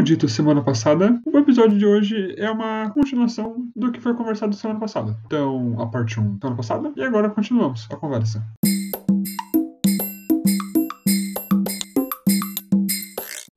Como dito semana passada, o episódio de hoje é uma continuação do que foi conversado semana passada. Então, a parte 1 semana passada, e agora continuamos a conversa.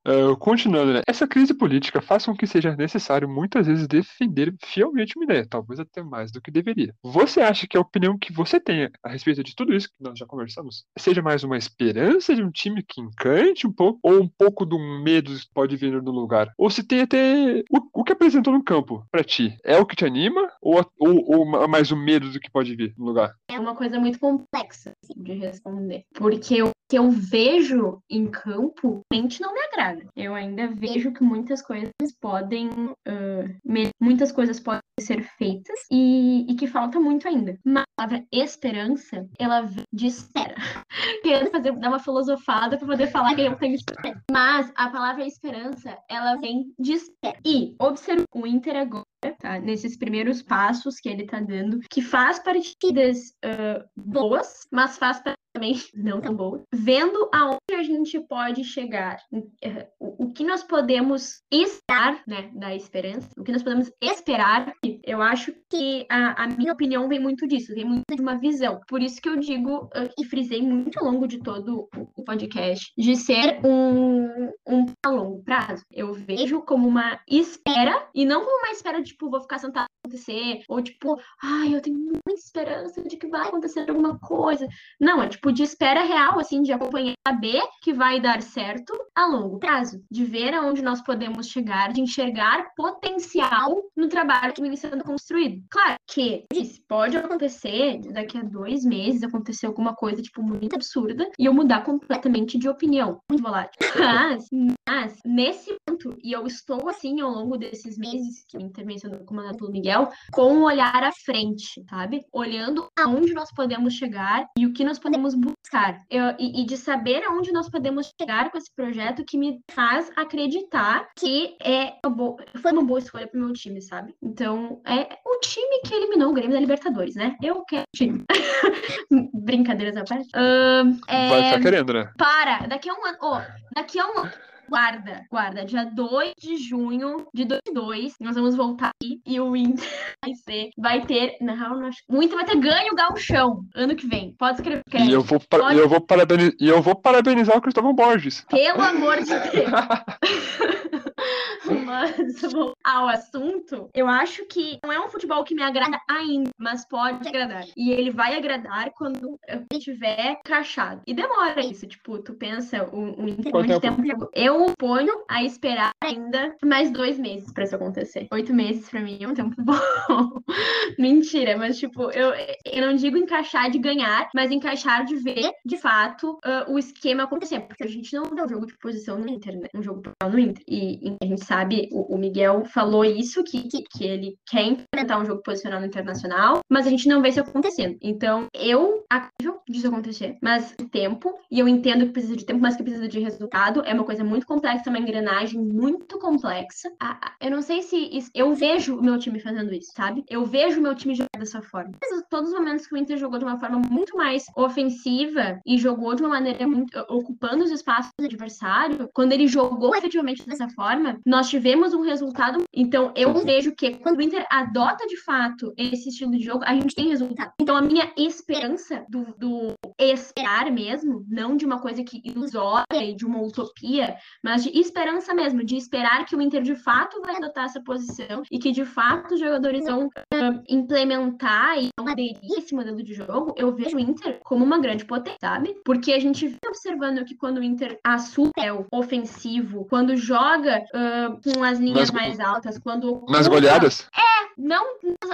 Uh, continuando, né? Essa crise política faz com que seja necessário muitas vezes defender fielmente uma ideia, talvez até mais do que deveria. Você acha que a opinião que você tenha a respeito de tudo isso que nós já conversamos seja mais uma esperança de um time que encante um pouco, ou um pouco do medo que pode vir no lugar? Ou se tem até o, o que apresentou no campo para ti? É o que te anima ou, ou, ou, mais o medo do que pode vir no lugar? É uma coisa muito complexa assim, de responder, porque o que eu vejo em campo realmente não me agrada. Eu ainda vejo que muitas coisas podem, uh, muitas coisas podem ser feitas e, e, que falta muito ainda. Mas a palavra esperança, ela de espera. Querendo fazer, dar uma filosofada para poder falar que eu tenho esperança. Mas a palavra esperança, ela vem de espera. E observa o Inter agora Tá? Nesses primeiros passos que ele tá dando, que faz partidas uh, boas, mas faz também não tão boas, vendo aonde a gente pode chegar, uh, o, que nós podemos esperar, né, da esperança, o que nós podemos esperar, eu acho que a, a minha opinião vem muito disso, vem muito de uma visão. Por isso que eu digo uh, e frisei muito ao longo de todo o, podcast, de ser um, um a longo prazo. Eu vejo como uma espera e não como uma espera de tipo, vou ficar sentado acontecer, ou tipo, ai, eu tenho muita esperança de que vai acontecer alguma coisa. Não, é tipo de espera real, assim, de acompanhar, saber que vai dar certo a longo prazo, de ver aonde nós podemos chegar, de enxergar potencial no trabalho que vem sendo construído. Claro que isso pode acontecer daqui a dois meses acontecer alguma coisa, tipo, muito absurda, e eu mudar completamente de opinião, muito volátil. Mas, mas, nesse ponto, e eu estou assim ao longo desses meses que o intervenção comandado pelo Miguel, com um olhar à frente, sabe? Olhando aonde nós podemos chegar e o que nós podemos buscar. Eu, e, e, de saber aonde nós podemos chegar com esse projeto que me faz acreditar que é uma boa, foi uma boa escolha pro meu time, sabe? Então, é o time que eliminou o Grêmio da Libertadores, né? Eu quero time. Brincadeiras à parte. Uh, é... Vai ficar querendo, né? Para, daqui a um ano. Oh, daqui a um ano guarda, guarda, dia 2 de junho de 2002, nós vamos voltar aqui e o Inter vai ser, vai ter, na real, o Inter vai ter ganho o gauchão ano que vem. Pode escrever. E eu vou, Pode... eu vou, parabenizar, e eu vou parabenizar o Cristóvão Borges. Pelo amor de Deus. Ao assunto, eu acho que não é um futebol que me agrada ainda, mas pode agradar. E ele vai agradar quando eu estiver crachado. E demora isso, tipo, tu pensa, o, o Inter muito tempo Eu ponho a esperar ainda mais dois meses pra isso acontecer. Oito meses pra mim é um tempo bom. Mentira, mas tipo, eu, eu não digo encaixar de ganhar, mas encaixar de ver, de fato, uh, o esquema acontecer. Porque a gente não dá um jogo de posição no Inter, né? Um jogo no Inter. E, e a gente sabe, o, o Miguel falou isso, que, que, que, ele quer implementar um jogo posicional internacional, mas a gente não vê isso acontecendo. Então, eu acho disso acontecer, mas tempo, e eu entendo que precisa de tempo, mas que precisa de resultado, é uma coisa muito complexa, uma engrenagem muito complexa. Eu não sei se isso, eu vejo o meu time fazendo isso, sabe? Eu vejo o meu time jogar dessa forma. Todos os momentos que o Inter jogou de uma forma muito mais ofensiva e jogou de uma maneira muito, ocupando os espaços do adversário, quando ele jogou efetivamente dessa forma, nós tivemos um resultado. Então, eu vejo que quando o Inter adota de fato esse estilo de jogo, a gente tem resultado. Então, a minha esperança do, do esperar mesmo, não de uma coisa que ilusória e de uma utopia, mas de esperança mesmo, de esperar que o Inter de fato vai adotar essa posição e que de fato os jogadores vão uh, implementar e vão aderir esse modelo de jogo, eu vejo o Inter como uma grande potência, sabe? Porque a gente vem observando que quando o Inter assume o ofensivo, quando joga uh, com as linhas mais altas, quando. Nas goleadas? É, não.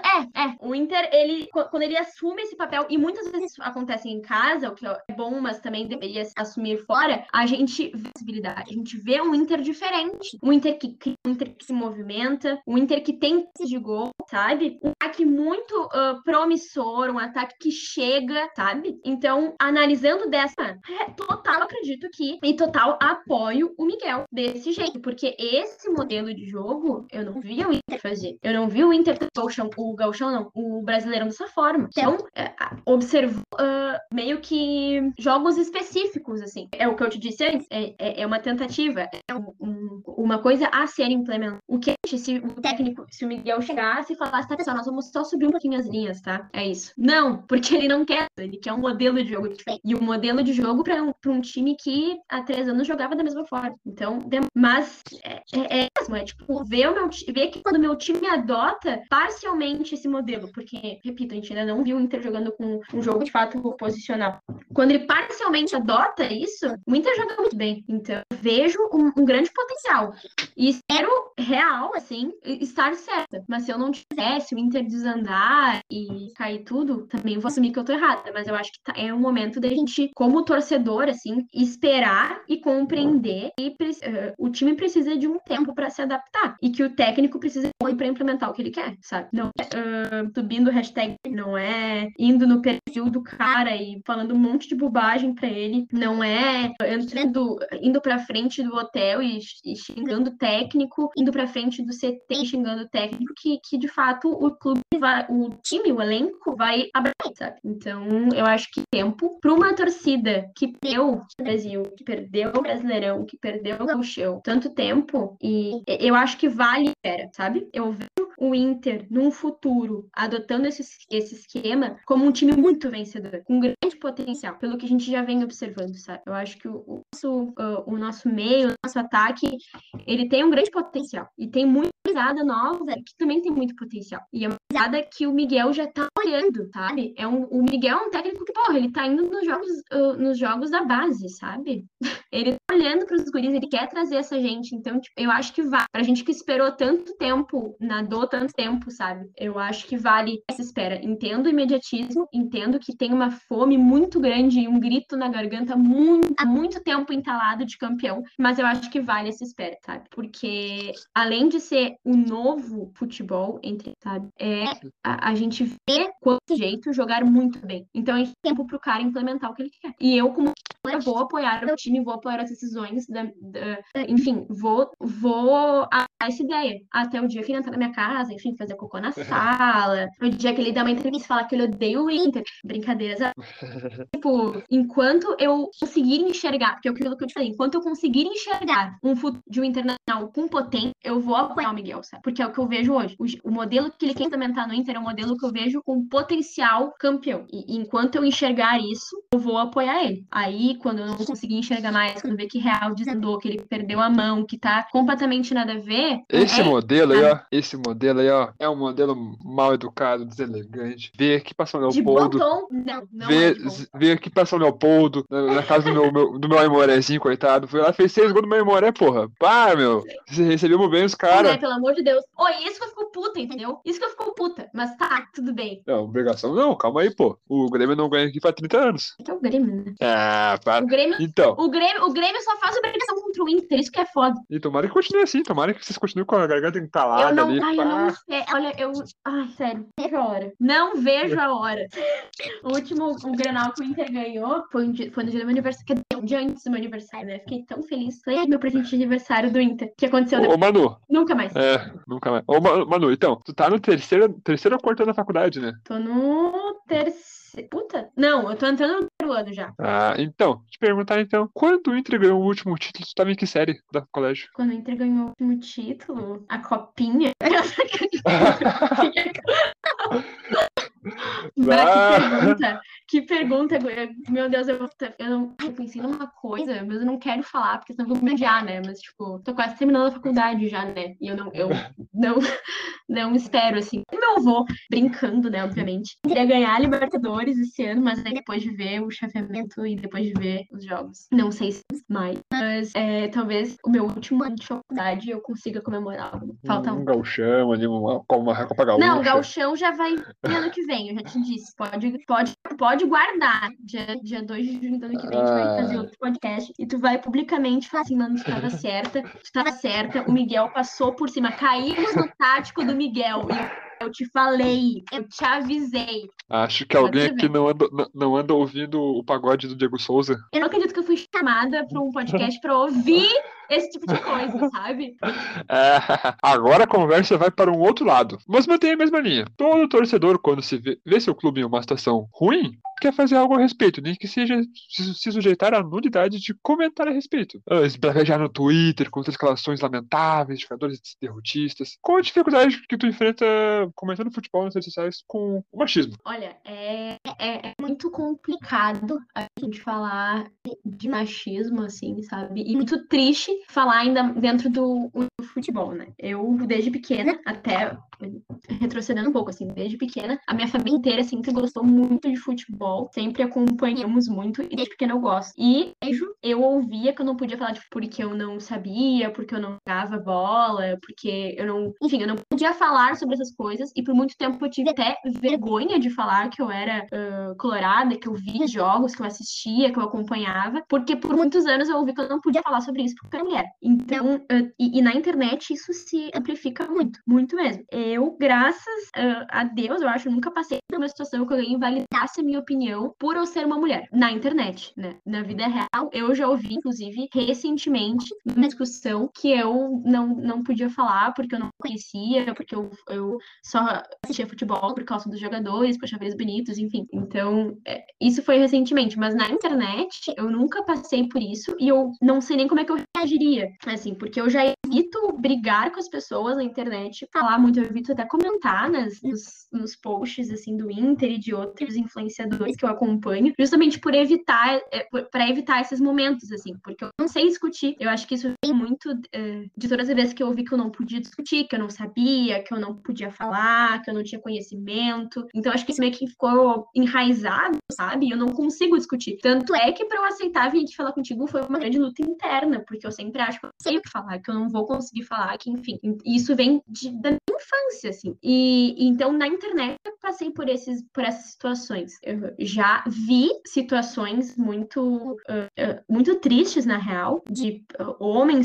É, é. O Inter, ele. Quando ele assume esse papel, e muitas vezes isso acontece em casa, o que é bom, mas também deveria assumir fora, a gente vê visibilidade. A gente vê um Inter diferente. Um Inter que cria, um Inter que se movimenta, um Inter que tem de gol, sabe? Um ataque muito uh, promissor, um ataque que chega, sabe? Então, analisando dessa, é, total acredito que, e total apoio o Miguel desse jeito, porque esse modelo de jogo eu não vi o Inter fazer. Eu não vi o Inter o gauchão, o gauchão não, o brasileirão dessa forma. Então, é, observou uh, meio que jogos específicos, assim. É o que eu te disse antes, é, é, é uma tentativa, é um, um, uma coisa a ser implementada. O que se o técnico, se o Miguel chegasse e falasse, tá pessoal, nós vamos só subir um pouquinho as linhas, tá? É isso. Não, porque ele não quer, ele quer um modelo de jogo diferente. E um modelo de jogo para um, um time que há três anos jogava da mesma forma. Então, mas é, é, é mesmo, é tipo, ver, o meu, ver que quando o meu time adota parcialmente esse modelo, porque, repito, a gente ainda não viu o Inter jogando com um jogo de fato posicional. Quando ele parcialmente adota isso, o Inter joga muito bem. Então, vejo um, um grande potencial. E espero real, assim, estar certa. Mas se eu não tivesse o Inter desandar e cair tudo, também vou assumir que eu tô errada. Mas eu acho que tá, é um momento da gente, como torcedor, assim, esperar e compreender que uh, o time precisa de um tempo para se adaptar. E que o técnico precisa de para implementar o que ele quer, sabe? Não é uh, subindo hashtag, não é indo no perfil do cara e falando um monte de bobagem para ele, não é entrando, indo pra frente do hotel e, e xingando o técnico, indo pra frente do CT xingando o técnico, que, que de fato o clube vai, o time, o elenco vai abrir, sabe? Então, eu acho que tempo para uma torcida que perdeu o Brasil, que perdeu o Brasileirão, que perdeu o Gauchão, tanto tempo, e eu acho que vale, espera, sabe? Eu vejo o Inter num futuro adotando esse, esse esquema como um time muito vencedor, com grande potencial, pelo que a gente já vem observando, sabe? Eu acho que o, o nosso, uh, o nosso meio, o nosso ataque, ele tem um grande potencial e tem muita nova que também tem muito potencial. E é uma que o Miguel já tá olhando, sabe? É um, o Miguel é um técnico que, porra, ele tá indo nos jogos, uh, nos jogos da base, sabe? ele tá olhando pros guris, ele quer trazer essa gente. Então, tipo, eu acho que vai. Pra gente que esperou tanto tempo, nadou tanto tempo, sabe? Eu acho que vale essa espera. Entendo o imediatismo, entendo que tem uma fome muito grande e um grito na garganta muito, há muito tempo entalado de campeão, mas eu acho que vale essa espera, sabe? Porque além de ser o novo futebol, entre, sabe? É a, a gente vê quanto jeito jogar muito bem. Então a gente tem tempo pro cara implementar o que ele quer. E eu, como eu vou apoiar o time, vou apoiar as decisões, da, da, enfim, vou, vou a essa ideia. Até o dia que ele entrar na minha casa, enfim, fazer cocô na sala. O dia que ele dá uma entrevista e fala que ele odeia o Inter. Brincadeiras. tipo, enquanto eu conseguir enxergar, porque é aquilo que eu te falei, enquanto eu conseguir enxergar um futuro de um internacional com potência, eu vou apoiar o Miguel, sabe? Porque é o que eu vejo hoje. O, o modelo que ele quer implementar no Inter é um modelo que eu vejo com potencial campeão. E enquanto eu enxergar isso, eu vou apoiar ele. Aí, quando eu não conseguir enxergar mais, quando ver que real desandou, que ele perdeu a mão, que tá completamente nada a ver. Esse é... modelo aí, ó. Esse modelo aí, ó. É um modelo mal educado, deselegante. Ver que passou Leopoldo. De bom tom? Não, não ver, é ver que passou Leopoldo na, na casa do meu, meu, do meu Aimorezinho, coitado. Foi lá, fez seis gols do meu Aimoré, porra. Pá, meu. Você recebeu bem os caras. É, pelo amor de Deus. Oi, isso que eu fico puta, entendeu? Isso que eu fico puta. Mas tá, tudo bem. Não, obrigação não, calma aí, pô. O Grêmio não ganha aqui faz 30 anos. É o Grêmio, né? Ah, para. O Grêmio, então. o Grêmio, o Grêmio só faz obrigação contra o Inter, isso que é foda. E tomara que continue assim, tomara que vocês continuem com a garganta entalada eu não, ali. Ai, eu não sei. Olha, eu. Ai, sério, vejo a hora. Não vejo a hora. O último o Grenal que o Inter ganhou foi, um dia, foi no dia do meu aniversário. Um dia antes do meu aniversário, né? Fiquei tão feliz. Foi meu presente de aniversário do Inter. O que aconteceu Ô, depois? Manu. Nunca mais. É, nunca mais. Ô, Manu, então, tu tá no terceiro, terceiro ou quarto ano da faculdade, né? Tô no terceiro. Puta? Não, eu tô entrando no primeiro ano já. Ah, então, te perguntar então, quando o Inter ganhou o último título, tu tava em que série da colégio? Quando o Inter ganhou o último título, a copinha. Bah, que pergunta, que pergunta, meu Deus, eu, eu, não, eu pensei numa coisa, mas eu não quero falar, porque senão vou me odiar, né? Mas, tipo, tô quase terminando a faculdade já, né? E eu não, eu não, não espero, assim. Meu avô, brincando, né, obviamente, queria ganhar a Libertadores esse ano, mas aí depois de ver o chaveamento e depois de ver os jogos, não sei se mais. Mas é, talvez o meu último ano de faculdade eu consiga comemorar algo. Falta um. Um gauchão ali, uma, uma Copa Gaúcha. Não, gauchão já vai ano que vem, eu já te disse. Pode, pode, pode guardar. Dia, dia 2 de junho do ano que vem, a gente vai fazer outro podcast. E tu vai publicamente falar assim, mano, tu tava certa, tu tava certa, o Miguel passou por cima. Caímos no tático do Miguel. Eu te falei, eu te avisei. Acho que alguém aqui não anda, não anda ouvindo o pagode do Diego Souza. Eu não acredito que eu fui chamada para um podcast para ouvir esse tipo de coisa, sabe? É, agora a conversa vai para um outro lado. Mas mantém a mesma linha. Todo torcedor, quando se vê, vê seu clube em uma situação ruim, quer fazer algo a respeito, nem que seja se, sujeitar à nulidade de comentar a respeito. Uh, esbravejar no Twitter com escalações lamentáveis, jogadores derrotistas. Qual a dificuldade que tu enfrenta comentando futebol nas redes sociais com o machismo? Olha, é, é, é muito complicado a gente falar de machismo, assim, sabe? E muito triste falar ainda dentro do, do futebol, né? Eu, desde pequena, até retrocedendo um pouco, assim, desde pequena, a minha família inteira sempre gostou muito de futebol, sempre acompanhamos muito, e desde pequena eu gosto. E eu ouvia que eu não podia falar de porque eu não sabia, porque eu não jogava bola, porque eu não. Enfim, eu não podia falar sobre essas coisas, e por muito tempo eu tive até vergonha de falar que eu era uh, colorada, que eu via jogos, que eu assistia, que eu acompanhava, porque por muitos anos eu ouvi que eu não podia falar sobre isso porque eu mulher. Então, uh, e, e, na internet isso se amplifica muito, muito mesmo. Eu, graças uh, a Deus, eu acho, nunca passei uma situação que alguém invalidasse a minha opinião por eu ser uma mulher. Na internet, né? Na vida real, eu já ouvi, inclusive, recentemente, uma discussão que eu não, não podia falar porque eu não conhecia, porque eu, eu só assistia futebol por causa dos jogadores, por chaves bonitos, enfim. Então, é, isso foi recentemente, mas na internet eu nunca passei por isso e eu não sei nem como é que eu reagiria, assim, porque eu já evito brigar com as pessoas na internet, falar muito, eu evito até comentar nas, nos, nos posts, assim, do Inter e de outros influenciadores que eu acompanho, justamente por evitar, é, para evitar esses momentos, assim, porque eu não sei discutir, eu acho que isso vem muito é, de todas as vezes que eu ouvi que eu não podia discutir, que eu não sabia, que eu não podia falar, que eu não tinha conhecimento, então acho que isso meio que ficou enraizado, sabe? Eu não consigo discutir. Tanto é que para eu aceitar vir aqui falar contigo foi uma grande luta interna, porque eu sempre acho que eu sei o que falar, que eu não vou conseguir falar, que enfim. Isso vem de, da minha infância, assim. E então na internet eu passei por esses por essas situações. Eu já vi situações muito uh, uh, muito tristes na real, de uh,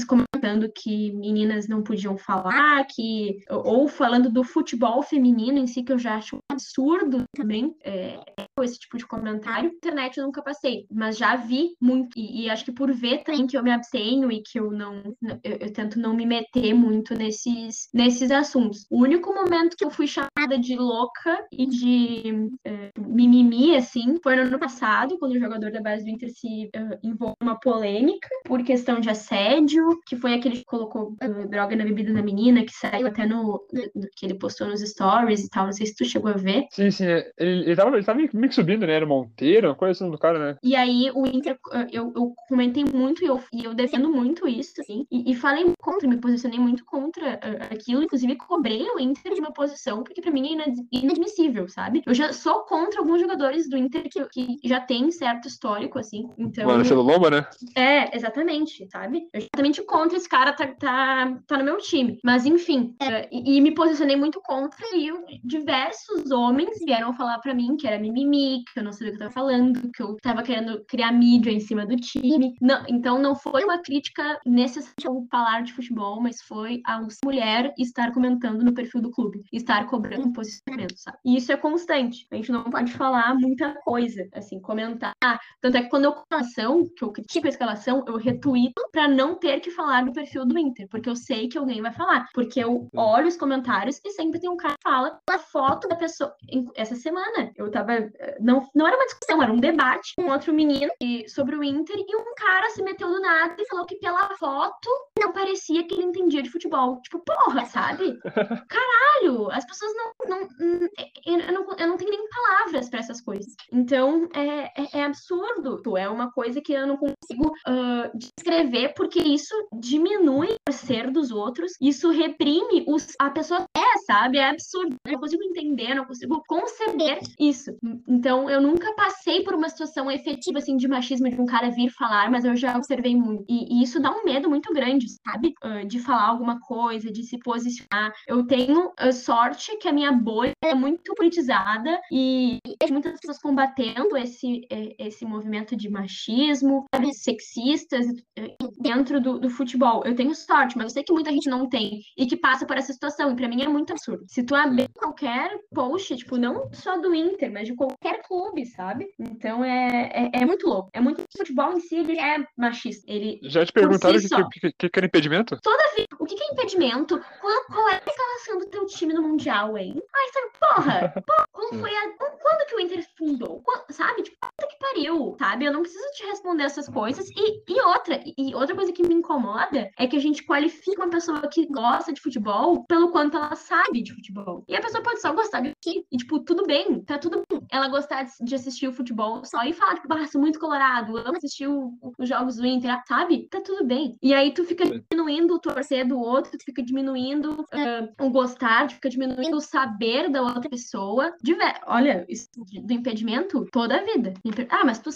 comentando que meninas não podiam falar, que ou falando do futebol feminino em si que eu já acho um absurdo também. É, esse tipo de comentário. Internet eu nunca passei, mas já vi muito. E, e, acho que por ver também que eu me abstenho e que eu não. Eu, eu, tento não me meter muito nesses, nesses assuntos. O único momento que eu fui chamada de louca e de é, mimimi, assim, foi no ano passado, quando o jogador da base do Inter se uh, envolveu uma polêmica por questão de assédio, que foi aquele que colocou uh, droga na bebida da menina, que saiu até no, que ele postou nos stories e tal. Não sei se tu chegou a ver. Sim, sim. Ele, ele, tava, ele tava meio que subindo, né? Era Monteiro, uma coisa assim do cara, né? E aí o Inter, eu, eu comentei muito e eu, e eu defendo muito isso, assim, e, e falei contra, me posicionei muito contra uh, aquilo, inclusive cobrei o Inter de uma posição, porque para mim é inadmissível, sabe? Eu já sou contra alguns jogadores do Inter que, que já tem certo histórico, assim, então... Marcelo Lomba, né? É, exatamente, sabe? Eu exatamente contra esse cara tá, tá, tá no meu time. Mas, enfim, uh, e, e, me posicionei muito contra e eu, diversos homens vieram falar para mim que era mimimi, que eu não sabia o que eu tava falando, que eu tava querendo criar mídia em cima do time. Não, então não foi uma crítica necessária ao falar de futebol, mas foi a mulher estar comentando no perfil do clube, estar cobrando um posicionamento, sabe? E isso é constante. A gente não pode falar muita coisa, assim, comentar. Tanto é que quando eu escalação, que eu critico a escalação, eu retuito para não ter que falar no perfil do Inter, porque eu sei que alguém vai falar. Porque eu olho os comentários e sempre tem um cara que fala a foto da pessoa. Essa semana eu tava. Não, não era uma discussão, era um debate com outro menino sobre o Inter e um cara se meteu do nada e falou que pela foto não parecia que ele entendia de futebol. Tipo, porra, sabe? Caralho, as pessoas não. não eu, não eu não tenho nem palavras para essas coisas. Então, é, é, é, absurdo. É uma coisa que eu não consigo uh, descrever, porque isso diminui o ser dos outros, isso reprime os, a pessoa é, sabe? É absurdo. Eu não consigo entender, não consigo conceber isso. Então, eu nunca passei por uma situação efetiva, assim, de machismo, de um cara vir falar, mas eu já observei muito. E, e isso dá um medo muito grande, sabe? Uh, de falar alguma coisa, de se posicionar. Eu tenho, uh, sorte que a minha bolha é muito politizada e vejo muitas pessoas combatendo esse, esse movimento de machismo, sexistas dentro do, do futebol. Eu tenho sorte, mas eu sei que muita gente não tem e que passa por essa situação. E pra mim é muito absurdo. Se tu abrir qualquer post, tipo, não só do Inter, mas de qualquer clube, sabe? Então é, é, é muito louco. É muito. O futebol em si ele é machista. Ele, Já te perguntaram o si que, que, que, que, era impedimento? Toda vez. O que, que é impedimento? Qual, qual é a escalação do teu time no Mundial, hein? Ai, sabe, porra! porra qual foi a. Quando que o Inter fundou? Quando, sabe? Tipo, puta que pariu, sabe? Eu não preciso te responder essas coisas. E, e outra, e outra coisa que me incomoda é que a gente qualifica uma pessoa que gosta de futebol pelo quanto ela sabe de futebol. E a pessoa pode só gostar de. E, tipo, tudo bem, tá tudo bem. Ela gostar de assistir o futebol só e falar, tipo, ah, sou muito colorado, amo assistir os jogos do Inter, sabe? Tá tudo bem. E aí tu fica diminuindo o torcer do outro, tu fica diminuindo uh, o gostar, tu fica diminuindo o saber da outra pessoa. De Olha, isso do impedimento toda a vida. Ah, mas tu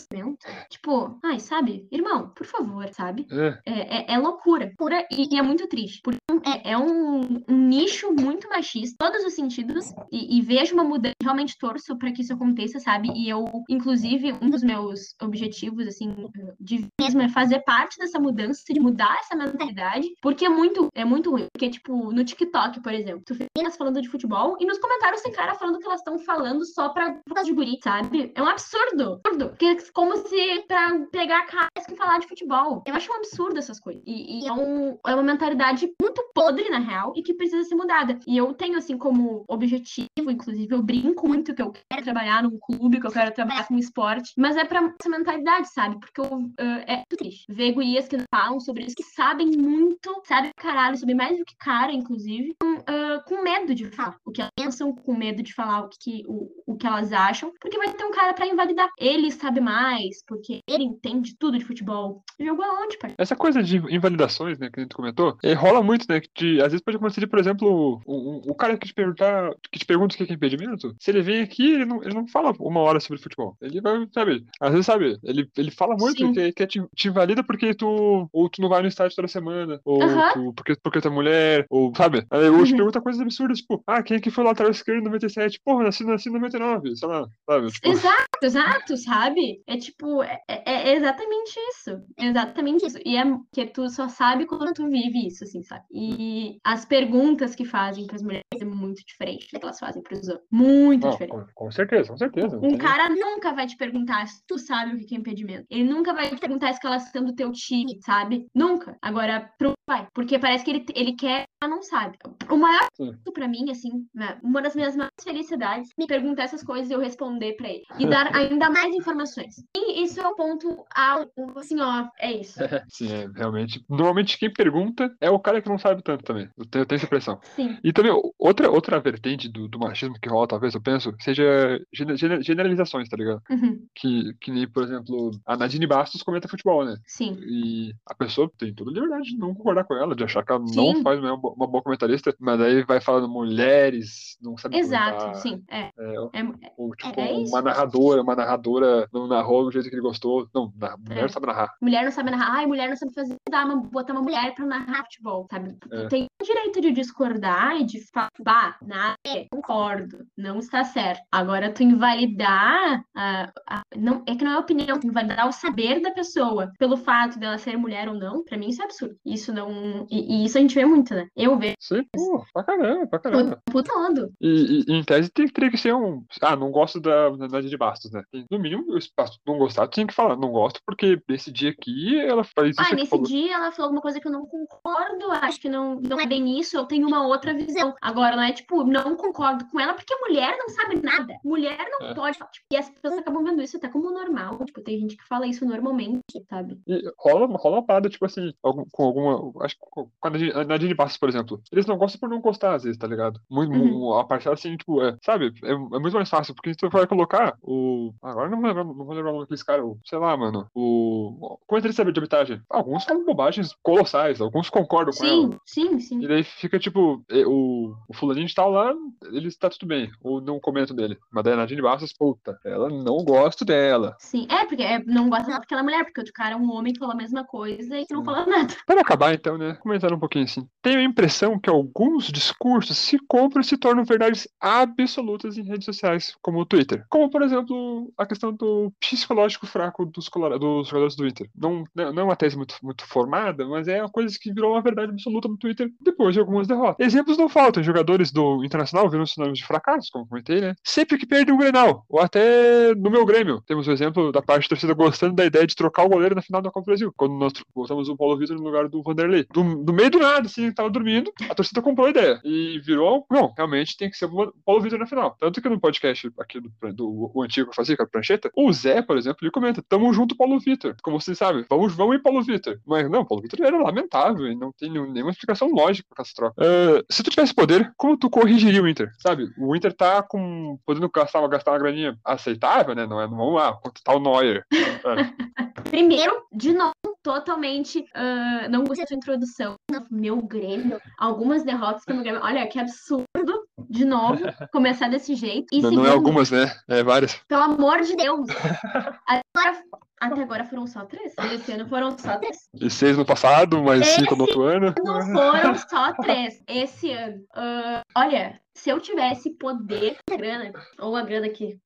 Tipo, ai, sabe? Irmão, por favor, sabe? É, é, é, é loucura. Pura e, e, é muito triste. Porque é, é um, um, nicho muito machista, todos os sentidos, e, e vejo uma mudança. Realmente torço para que isso aconteça, sabe? E eu, inclusive, um dos meus objetivos, assim, de mesmo é fazer parte dessa mudança, de mudar essa mentalidade, porque é muito, é muito ruim. Porque, tipo, no TikTok, por exemplo, tu elas falando de futebol e nos comentários tem cara falando que elas estão falando só pra de guri, sabe? É um absurdo. absurdo. Porque é como se pra pegar caras que falar de futebol. Eu acho um absurdo essas coisas. E, e é, um, é uma mentalidade muito podre, na real, e que precisa ser mudada. E eu tenho, assim, como objetivo, inclusive, eu brinco muito que eu quero trabalhar num clube, que eu quero trabalhar com esporte, mas é pra essa mentalidade, sabe? Porque eu, uh, é muito triste ver gurias que falam sobre isso, que sabem muito, sabem caralho, sabem mais do que cara, inclusive, com, uh, com medo de falar o que elas pensam, com medo de falar o que, o, o que elas acham, porque vai ter um cara para invalidar. Ele sabe mais, porque ele entende tudo de futebol. Jogou aonde, pai? Essa coisa de invalidações, né, que a gente comentou, é, rola muito, né? Que às vezes pode acontecer, por exemplo, o, o, cara que te perguntar, que te pergunta o que é impedimento, se ele vem aqui, ele não, ele não fala uma hora sobre futebol. Ele vai, sabe, às vezes, sabe, ele, ele fala muito que, que te, te invalida porque tu, ou tu não vai no estádio toda semana, ou tu, porque, porque tu é mulher, ou, sabe? Aí hoje uhum. pergunta coisas absurdas, tipo, ah, quem é que foi lá atrás esquerdo em 97? Porra, nasci, nasci em 99, sei lá, sabe? Tipo... Exato, exato, sabe? É tipo, é, é, é exatamente isso. Exatamente isso. E é tu só sabe quando tu vive isso, assim, sabe? E as perguntas que fazem para as mulheres é muito diferente do que elas fazem para os homens. Muito Não, diferente. Com, com, certeza, com certeza. Um cara nunca vai te perguntar se tu sabe o que é impedimento. Ele nunca vai te perguntar a escalação do teu time, sabe? Nunca. Agora, pro pai. Porque parece que ele, ele quer, mas não sabe. O maior para mim, assim, né, uma das minhas maiores felicidades, me perguntar essas coisas e eu responder para ele. E dar ainda mais informações. E isso é o ponto alto, assim, ó, é isso. Sim, é, realmente. Normalmente quem pergunta é o cara que não sabe tanto também. Eu tenho, eu tenho essa impressão. Sim. E também, outra, outra vertente do, do machismo que rola, talvez, eu penso, seja generalizações, tá ligado? Uhum. Que, que nem, por exemplo, a Nadine Bastos comenta futebol, né? Sim. E a pessoa tem toda a liberdade de não concordar com ela, de achar que ela sim. não faz uma, uma boa comentarista, mas aí vai falando mulheres, não sabe Exato, comentar. sim. É. É, é, ou, tipo, é, uma narradora, uma narradora não narrou do jeito que ele gostou. Não, mulher não sabe narrar. Mulher não sabe narrar. Ai, mulher não sabe fazer, dar uma, botar uma mulher pra narrar futebol, sabe? Tem o direito de discordar e de falar, bah, nada, concordo, não está certo. Agora, tu invalidar, a, a, não, é que não é opinião, tu invalidar o saber da pessoa pelo fato dela ser mulher ou não, pra mim isso é absurdo. Isso não. E, e isso a gente vê muito, né? Eu vejo. Sim, pô, pra caramba, pra caramba. O tempo todo. E, e, em tese teria que ser um. Ah, não gosto da Nadia de Bastos, né? No mínimo, não gostar, tinha que falar, não gosto, porque nesse dia aqui ela faz isso. Ah, nesse falou. Dia ela falou alguma coisa que eu não concordo, acho que não, não é bem isso, eu tenho uma outra visão. Agora, não é tipo, não concordo com ela, porque mulher não sabe nada. Mulher não é. pode. Tipo, e as pessoas acabam vendo isso até como normal. Tipo, tem gente que fala isso normalmente, sabe? E rola, rola uma parada, tipo assim, com alguma. Acho que com a Nadine por exemplo. Eles não gostam por não gostar, às vezes, tá ligado? Muito, uhum. a parcela assim, tipo, é, sabe? É, é, muito mais fácil, porque se tu vai colocar o. Agora não vou lembrar, não vou lembrar o nome daqueles caras, sei lá, mano. O. Como é que ele sabe de arbitragem? Alguns falam bobagens colossais, alguns concordam sim, com ela. Sim, sim, E daí fica tipo, o, o fulaninho de tal lá, ele está tudo bem, ou não comento dele. Mas daí a Nadine Bastos, puta, ela não gosta dela. Sim, é, porque é, não gosta dela porque ela é mulher, porque o cara é um homem que fala a mesma coisa e que não fala nada. Para acabar então, né? Comentar um pouquinho assim. Tem impressão que alguns discursos se compram e se tornam verdades absolutas em redes sociais, como o Twitter. Como, por exemplo, a questão do psicológico fraco dos, dos jogadores do Inter. Não, não é uma tese muito, muito formada, mas é uma coisa que virou uma verdade absoluta no Twitter depois de algumas derrotas. Exemplos não faltam. Jogadores do Internacional viram sinônimos de fracasso, como comentei, né? Sempre que perdem um Grenal, ou até no meu Grêmio. Temos o exemplo da parte da torcida gostando da ideia de trocar o goleiro na final da Copa do Brasil, quando nós botamos o Paulo Vitor no lugar do Vanderlei. Do, do meio do nada, assim, tava dormindo, a torcida comprou a ideia. E virou, não, realmente tem que ser o Paulo Vitor na final. Tanto que no podcast aqui do, do o antigo que eu fazia, com a prancheta, o Zé, por exemplo, ele comenta: tamo junto, Paulo Vitor. Como vocês sabem, vamos, vamos em Paulo Vitor. Não, Paulo Vitor era lamentável e não tem nenhuma explicação lógica pra essa troca. Uh, se tu tivesse poder, como tu corrigiria o Inter? Sabe? O Inter tá com. podendo gastar, gastar uma graninha aceitável, né? Não é, vamos lá, quanto tá o Neuer. Primeiro, de novo, totalmente uh, não gostei da sua introdução. Meu Grêmio, algumas derrotas pelo Grêmio. Olha, que absurdo, de novo, começar desse jeito. E não, segundo, não é algumas, né? É várias. Pelo amor de Deus. Agora, até agora foram só três. Esse ano foram só três. E seis no passado, mais Esse cinco no outro ano. Não foram só três. Esse ano. Uh, olha, se eu tivesse poder, a grana, ou a grana que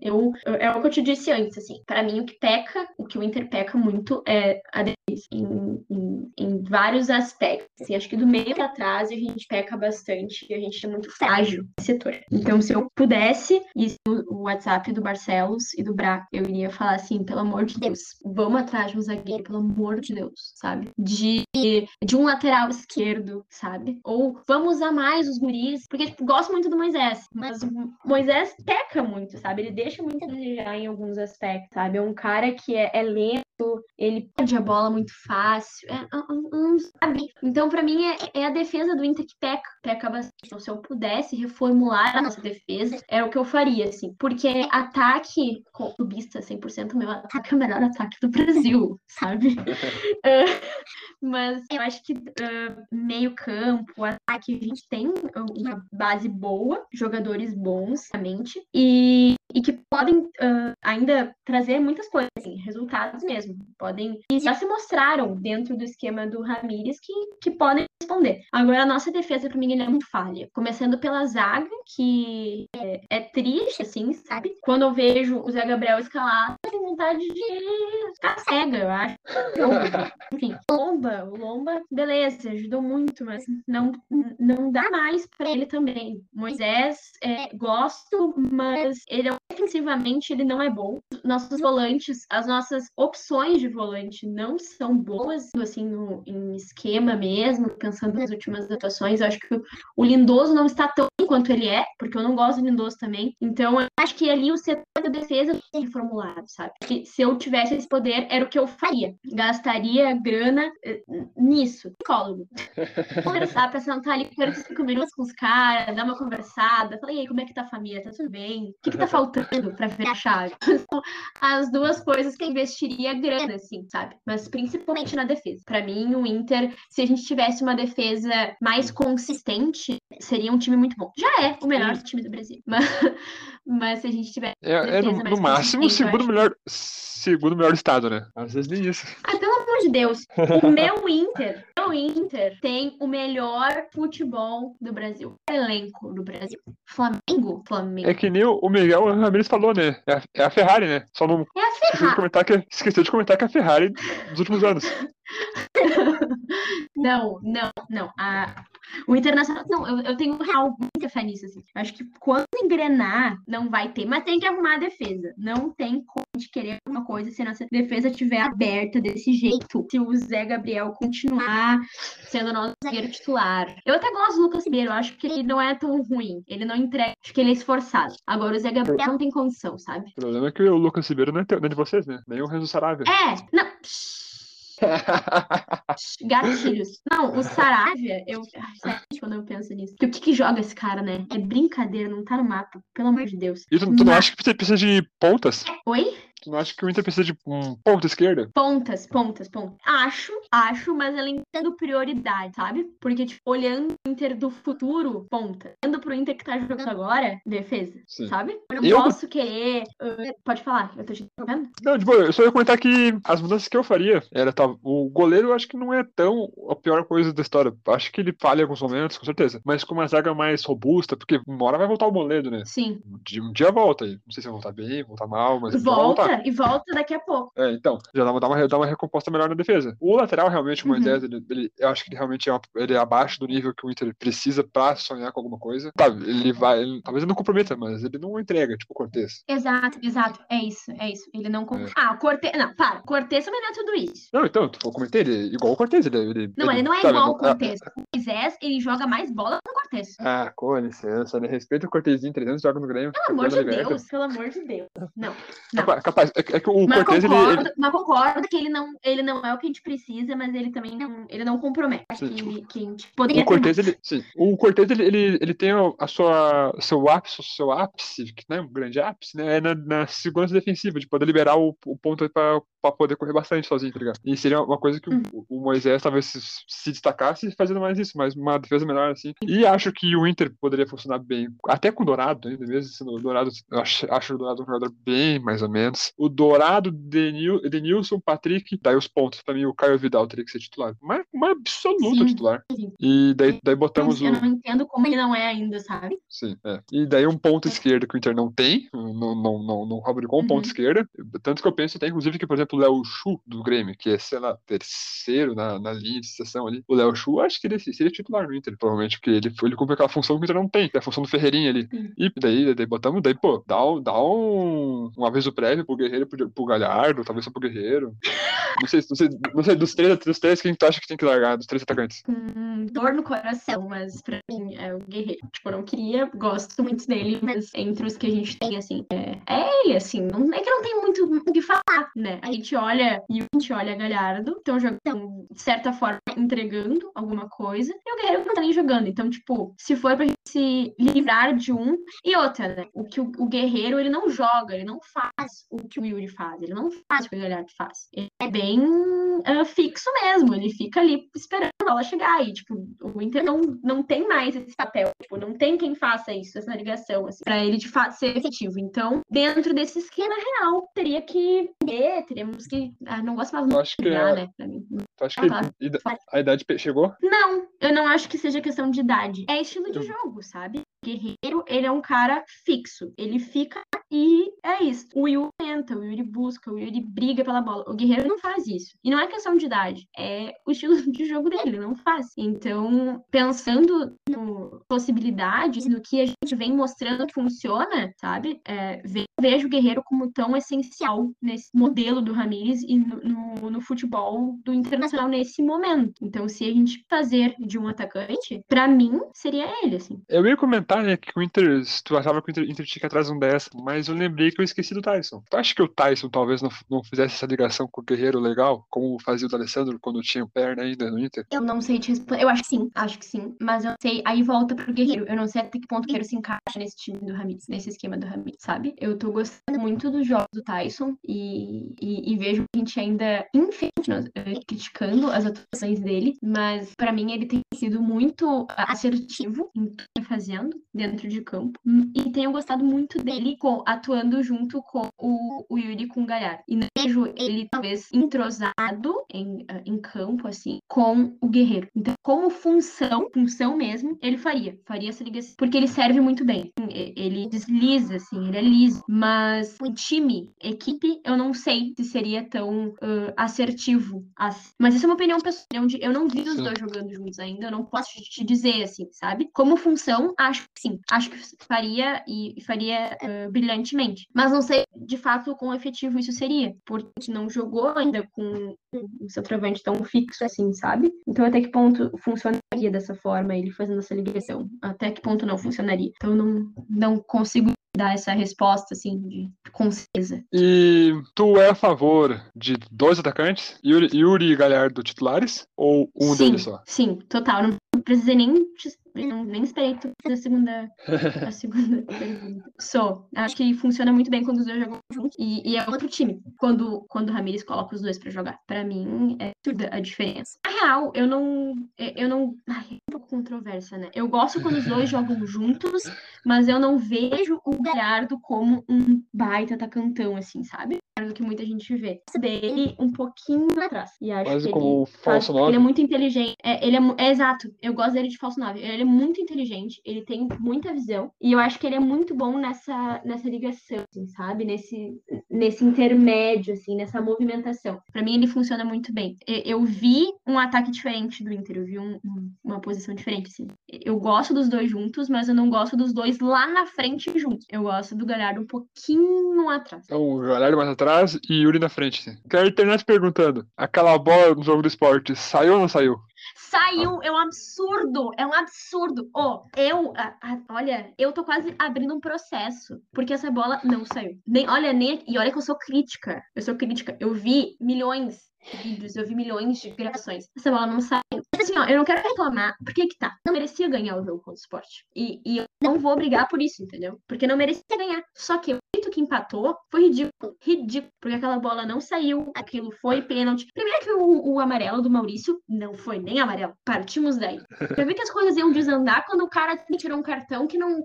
eu, eu, é o que eu te disse antes, assim, para mim o que peca, o que o Inter peca muito é a defesa, em, em, em vários aspectos. Assim, acho que do meio para trás a gente peca bastante a gente é muito frágil nesse setor. Então, se eu pudesse, e o WhatsApp do Barcelos e do Bra, eu iria falar assim, pelo amor de Deus, vamos atrás de um zagueiro, pelo amor de Deus, sabe? De, de um lateral esquerdo, sabe? Ou vamos usar mais os guris, porque, tipo, gosto muito do Moisés, mas o Moisés peca muito, sabe? Ele deixa muito a desejar em alguns aspectos, sabe? É um cara que é, é lento, ele perde a bola muito fácil, é, não sabe? Então, para mim, é, é, a defesa do Inter que peca, peca bastante. Então, se eu pudesse reformular a nossa defesa, é o que eu faria, assim. Porque ataque, clubista 100%, meu ataque é o melhor ataque do Brasil, sabe? uh, mas eu acho que uh, meio campo, ataque, a gente tem uma base boa, jogadores bons, realmente, e, e que podem uh, ainda trazer muitas coisas, assim, resultados mesmo. Podem. E já se mostraram dentro do esquema do Ramires que, que podem responder. Agora, a nossa defesa, para mim, é muito falha. Começando pela zaga, que é, é, triste, assim, sabe? Quando eu vejo o Zé Gabriel escalado, eu tenho vontade de ficar cega, eu acho. Enfim, Lomba, o Lomba, beleza, ajudou muito, mas não, não dá mais para ele também. Moisés, é, gosto, mas ele ofensivamente ele não é bom. Nossos volantes, as nossas opções de volante não são boas, assim, no, em esquema mesmo, pensando nas últimas atuações. Eu acho que o Lindoso não está tão quanto ele é, porque eu não gosto do Lindoso também. Então, eu acho que ali o setor da defesa tem reformulado, sabe? Que se eu tivesse esse poder, era o que eu faria. Gastaria grana eh, nisso. Psicólogo. Conversar pra sentar ali 45 minutos com os caras, dar uma conversada. Falei, e aí, como é que tá a família? Tá tudo bem? O que, que tá faltando pra ver a chave? As duas coisas que eu investiria grana, assim, sabe? Mas principalmente na defesa. Para mim, o Inter, se a gente tivesse uma defesa mais consistente, seria um time muito bom. Já é o melhor time do Brasil. Mas, mas se a gente tiver. É, é no, no máximo o segundo melhor segundo melhor estado, né? Às vezes nem isso. Ah, pelo amor de Deus. O meu Inter, o Inter tem o melhor futebol do Brasil. Elenco do Brasil. Flamengo? Flamengo. É que nem o Miguel Ramirez falou, né? É a, é a Ferrari, né? Só não. É a Ferrari. De comentar que, esqueceu de comentar que é a Ferrari dos últimos anos. não, não, não. A, o Internacional, não, eu, eu tenho real muita fé nisso, assim. Eu acho que quando engrenar, não vai ter, mas tem que arrumar a defesa. Não tem como a gente querer alguma coisa se a nossa defesa estiver aberta desse jeito. Se o Zé Gabriel continuar sendo nosso zagueiro titular. Eu até gosto do Lucas Ribeiro, eu acho que ele não é tão ruim. Ele não entrega, acho que ele é esforçado. Agora o Zé Gabriel não tem condição, sabe? O problema é que o Lucas Ribeiro não é, teu, não é de vocês, né? Nem o Renzo Saravia. É, não. Gatilhos. Não, o Saravia, eu. Ai, quando eu penso nisso. Que o que, que joga esse cara, né? É brincadeira, não tá no mapa. Pelo amor de Deus. E tu, tu não acha que você precisa de pontas? Oi? Tu não acha que o Inter precisa de um ponta esquerda? Pontas, pontas, pontas. Acho, acho, mas ela entendo prioridade, sabe? Porque, tipo, olhando o Inter do futuro, ponta. Olhando pro Inter que tá jogando agora, defesa, Sim. sabe? Eu não Eu- posso querer. uh, pode falar, eu tô te interrompendo? Não, de boa, eu só ia comentar que as mudanças que eu faria era tal. O goleiro eu acho que não é tão a pior coisa da história. Acho que ele falha em alguns momentos, com certeza. Mas com uma zaga mais robusta, porque uma hora vai voltar o Moledo, né? Sim. Um dia, um dia volta aí. Não sei se vai voltar bem, voltar mal, mas um dia e volta daqui a pouco. É, então, já dá uma, dá uma, recomposta melhor na defesa. O lateral, realmente, o Uhum. Moisés, ele, ele- eu acho que ele realmente é, uma- ele é abaixo do nível que o Inter precisa pra sonhar com alguma coisa. Tá, ele vai, ele- talvez ele não comprometa, mas ele não entrega, tipo o Cortez. Exato, exato. É isso, é isso. Ele não. É. Ah, o Cortez. Não, para. Cortez também não é tudo isso. Não, então, tu comentei, ele é igual o Cortez, ele, ele Não, ele não é sabe, igual ao Cortez. O Moisés, ele joga mais bola que o Cortez. Ah, com licença, né? Respeita o Cortezinho, 300 jogos no Grêmio. Pelo amor de. Deus, pelo amor de Deus. Não. Não. Capaz, capaz, é, que- é que o Mas Cortez, concordo, ele- mas concordo que ele não, ele não é o que a gente precisa, mas ele também não, ele não compromete. Sim, que, que a gente poderia O Cortez, ele, sim, o Cortez, ele, ele, ele tem a sua, seu ápice, o seu ápice, que não é um grande ápice, né, é na, na segurança defensiva, de poder liberar o, o ponto pra, pra poder correr bastante sozinho, tá ligado? E seria uma coisa que o, Uhum. o Moisés talvez se, se destacasse fazendo mais isso, mais uma defesa melhor, assim. E acho que o Inter poderia funcionar bem, até com o Dourado ainda, mesmo sendo o Dourado, eu acho, acho o Dourado um jogador bem mais ou menos. O Dourado, Denil, Denilson, Patrick, daí os pontos, pra mim o Caio Vidal teria que ser titular, mas uma absoluta Sim. titular. Sim. E daí, daí botamos Eu o. não entendo como ele não é ainda, sabe? Sim, é. E daí um ponto esquerdo que o Inter não tem, não, não, não, não rubricou um ponto Uhum. esquerda. Tanto que eu penso até, inclusive, que, por exemplo, o Léo Chu do Grêmio, que é, sei lá, terceiro na, na linha de sucessão ali. O Léo Chu, acho que ele seria titular no Inter, provavelmente, porque ele, ele cumpre aquela função que o Inter não tem, que é a função do Ferreirinha ali. E daí, daí botamos, daí, pô, dá, um- dá um, um aviso prévio pro Guerreiro, pro, pro Galhardo, talvez só pro Guerreiro. Não sei, não sei, não sei dos três, dos três, quem tu acha que tem que largar, dos três atacantes? Com dor no coração, mas pra mim é o guerreiro. Tipo, eu não queria, gosto muito dele, mas entre os que a gente tem, assim, é, é ele, assim, não, é que não tem muito o que falar, né? A gente olha e a gente olha Galhardo, estão jogando, de certa forma, entregando alguma coisa, e o Guerreiro não tá nem jogando. Então, tipo, se for pra gente se livrar de um, e outra, né? O que o, o Guerreiro, ele não joga, ele não faz o que o Yuri faz, ele não faz o que o Galhardo faz. Ele é bem ah, fixo mesmo, ele fica ali esperando a bola chegar, e, tipo, o Inter não, não tem mais esse papel, tipo, não tem quem faça isso, essa ligação, assim, pra ele de fato ser efetivo. Então, dentro desse esquema real, teria que ver, teríamos que. Ah, não gosto mais muito acho de que brigar, é- né? Pra mim. Tu acha que Claro. a idade chegou? Não, eu não acho que seja questão de idade. É estilo de Eu- jogo, sabe? Guerreiro, ele é um cara fixo. Ele fica e é isso. O Yuri tenta, o Yuri busca, o Yuri briga pela bola. O Guerreiro não faz isso. E não é questão de idade, é o estilo de jogo dele, ele não faz. Então, pensando no possibilidades, no que a gente vem mostrando que funciona, sabe? É, ve- vejo o Guerreiro como tão essencial nesse modelo do Ramires e no, no, no futebol do Internacional nesse momento. Então, se a gente fazer de um atacante, pra mim, seria ele, assim. Eu ia comentar, né, que o Inter, tu achava que o Inter, Inter tinha que atrás um 10, mas eu lembrei que eu esqueci do Tyson. Tu acha que o Tyson talvez não, não fizesse essa ligação com o Guerreiro legal, como fazia o D'Alessandro quando tinha perna ainda no Inter? Eu não sei te responder. Eu acho que sim, acho que sim. Mas eu sei. Aí volta pro Guerreiro. Eu não sei até que ponto o Guerreiro se encaixa nesse time do Ramires, nesse esquema do Ramires, sabe? Eu tô gostando muito dos jogos do Tyson e, e, e vejo a gente ainda, infelizmente, eh, criticando as atuações dele, mas pra mim ele tem sido muito assertivo em tudo que tá fazendo dentro de campo. E tenho gostado muito dele com- atuando junto com o, o Yuri com o Galhardo. E não vejo ele, talvez, entrosado em, ah, em campo, assim, com o Guerreiro. Então, como função, função mesmo, ele faria. Faria essa ligação. Porque ele serve muito bem. Ele desliza, assim, ele é liso. Mas o time, equipe, eu não sei se seria tão ah, assertivo. assim. Mas isso é uma opinião pessoal. onde Eu não vi os Sim. dois jogando juntos ainda. Eu não posso te dizer, assim, sabe? Como função, acho que sim. Acho que faria e faria ah, brilhantemente. Mas não sei, de fato, quão efetivo isso seria. Porque a gente não jogou ainda com um centroavante tão fixo assim, sabe? Então, até que ponto funcionaria dessa forma, ele fazendo essa ligação? Até que ponto não funcionaria? Então, eu não, não consigo dar essa resposta, assim, de com certeza. E tu é a favor de dois atacantes, Yuri, Yuri e Galhardo titulares, ou um sim, deles só? Sim, total. Não, precisei nem nem esperei tu fazer a segunda, a segunda pergunta. Sou. Acho que funciona muito bem quando os dois jogam juntos. E, e é outro time. Quando, quando o Ramirez coloca os dois pra jogar. Pra mim, é absurda a diferença. Na real, eu não. Eu não. Ai, é um pouco controversa, né? Eu gosto quando os dois jogam juntos, mas eu não vejo o Galhardo como um baita tacantão, assim, sabe? Do que muita gente vê. Dele um pouquinho atrás. E acho Quase que como ele falso Ele é muito inteligente. É, ele é, é exato. Eu gosto dele de falso 9. Ele é muito inteligente. Ele tem muita visão. E eu acho que ele é muito bom nessa, nessa ligação, assim, sabe? Nesse, nesse intermédio, assim, nessa movimentação. Pra mim, ele funciona muito bem. Eu, eu vi um ataque diferente do Inter. Eu vi um- uma posição diferente, assim. Eu gosto dos dois juntos, mas eu não gosto dos dois lá na frente juntos. Eu gosto do Galhardo um pouquinho atrás. Então, o Galhardo mais atrás e Yuri na frente. Quero terminar te perguntando: aquela bola no jogo do esporte saiu ou não saiu? Saiu, é um absurdo, é um absurdo. Ó, eu, a- a- olha, eu tô quase abrindo um processo, porque essa bola não saiu. Nem, olha, nem, e olha que eu sou crítica, eu sou crítica. Eu vi milhões de vídeos, eu vi milhões de gravações. Essa bola não saiu. Mas, Assim, ó, eu não quero reclamar, porque que tá? Não merecia ganhar o jogo contra o esporte. E, e eu não vou brigar por isso, entendeu? Porque não merecia ganhar. Só que jeito que empatou foi ridículo. Ridículo. Porque aquela bola não saiu, aquilo foi pênalti. Primeiro que o, o amarelo do Maurício não foi nem amarelo. Partimos daí. Eu vi que as coisas iam desandar quando o cara tirou um cartão que não,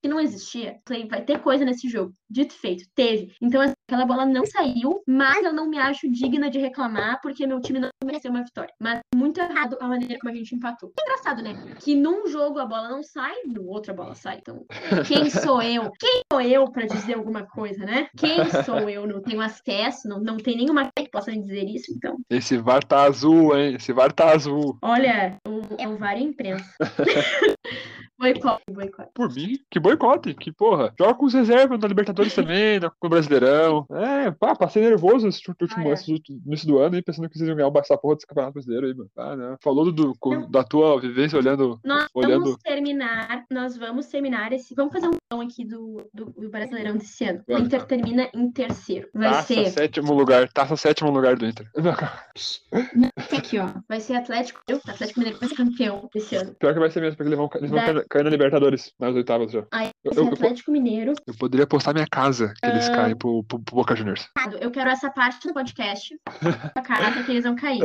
que não existia. Vai ter coisa nesse jogo. Dito e feito, teve. Então assim, aquela bola não saiu, mas eu não me acho digna de reclamar porque meu time não mereceu uma vitória. Mas muito errado a maneira como a gente empatou. É engraçado, né? Que num jogo a bola não sai, no outro a bola sai. Então, quem sou eu? Quem sou eu pra dizer alguma coisa, né? Quem sou eu? Não tenho acesso, não, não tem nenhuma que possa me dizer isso, então. Esse VAR tá azul, hein? Esse VAR tá azul. Olha, o, é o VAR a imprensa. boicote, boicote. Por mim, que boicote, que porra. Joga com os reservas na Libertadores também, no no Brasileirão. É, pá, passei nervoso nesse último Ah, é. esse início do ano aí, pensando que vocês iam ganhar essa porra desse campeonato brasileiro aí, mano. Ah, não. Falou do, com- Não. da tua vivência olhando. Nós Olhando- vamos terminar, nós vamos terminar esse. Vamos fazer um plano aqui do, do, do Brasileirão desse ano. O. Inter termina em terceiro. Vai Taça ser. sétimo lugar, taça sétimo lugar do Inter. Esse aqui, ó. Vai ser Atlético. Atlético Mineiro vai ser campeão esse ano. Pior que vai ser mesmo, porque eles vão, eles vão Cair na Libertadores, nas oitavas já. Aí Eu, eu- eu- Atlético Mineiro. eu poderia postar minha casa, que eles Ah. caem pro, pro, pro Boca Juniors. Eu quero essa parte do podcast. A casa que eles vão cair.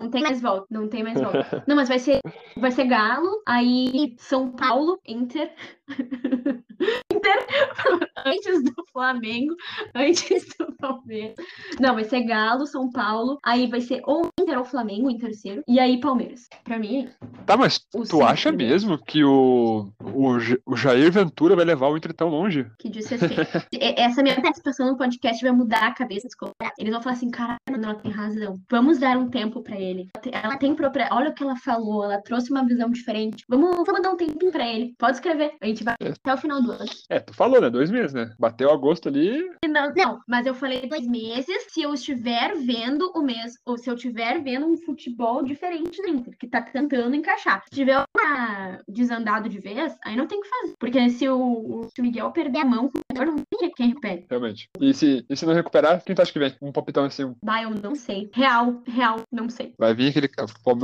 Não tem mais volta. Não tem mais volta. Não, mas vai ser, vai ser Galo, aí São Paulo, Inter. Inter antes do Flamengo, antes do Palmeiras. Não, vai ser Galo, São Paulo, aí vai ser ou Inter ou Flamengo em terceiro, e aí Palmeiras. Pra mim, Tá, mas tu acha primeiros. mesmo que o, o, o Jair Ventura vai levar o Inter tão longe? que disse assim: "E- essa minha participação no podcast vai mudar a cabeça dos colorados. Eles vão falar assim: caralho, ela tem razão. Vamos dar um tempo pra ele. Ela tem- propriedade. Olha o que ela falou, ela trouxe uma visão diferente. Vamos, vamos dar um tempinho pra ele. Pode escrever. A gente vai até o final do É, tu falou, né? Dois meses, né? Bateu agosto ali. Não, não, mas eu falei dois meses se eu estiver vendo o mês, ou se eu estiver vendo um futebol diferente do Inter, que tá tentando encaixar. Se tiver uma desandado de vez, aí não tem o que fazer. Porque se o, se o Miguel perder a mão, não tem quem recupere. Realmente. E se, e se não recuperar, quem tu acha que vem? Um palpitão assim. um- Bah, eu não sei. Real, real, não sei. Vai vir aquele.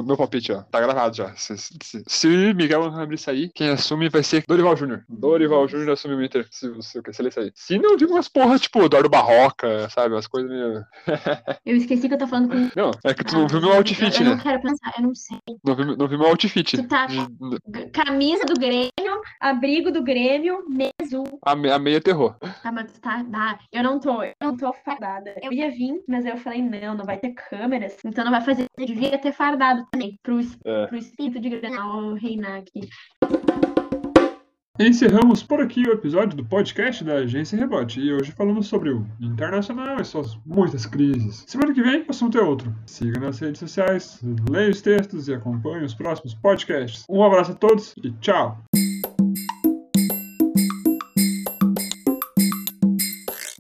Meu palpite, ó. Tá gravado já. Se, se, se Miguel Ramirez sair, quem assume vai ser Dorival Júnior. Dorival Júnior assume o Inter. Se, se, se ele sair. Se não, digo umas porra, tipo, Eduardo Barroca, sabe? Umas coisas meio. Eu esqueci que eu tô falando com. Não, é que tu não viu meu eu, outfit, eu não né? quero pensar, eu não sei. Não viu, não viu meu outfit. Tu tá- De- Camisa do Grêmio, abrigo do Grêmio, meso. A, me- a meia terror. Tá, mas tá. Ah, eu não tô, eu não tô fardada. Eu ia vir, mas eu falei, não, não vai ter câmeras. Então não vai fazer. Eu devia ter fardado também. Pro, É. pro espírito de Grenal reinar aqui. Encerramos por aqui o episódio do podcast da Agência Rebote e hoje falamos sobre o internacional e suas muitas crises. Semana que vem o assunto é outro. Siga nas redes sociais, leia os textos e acompanhe os próximos podcasts. Um abraço a todos e tchau!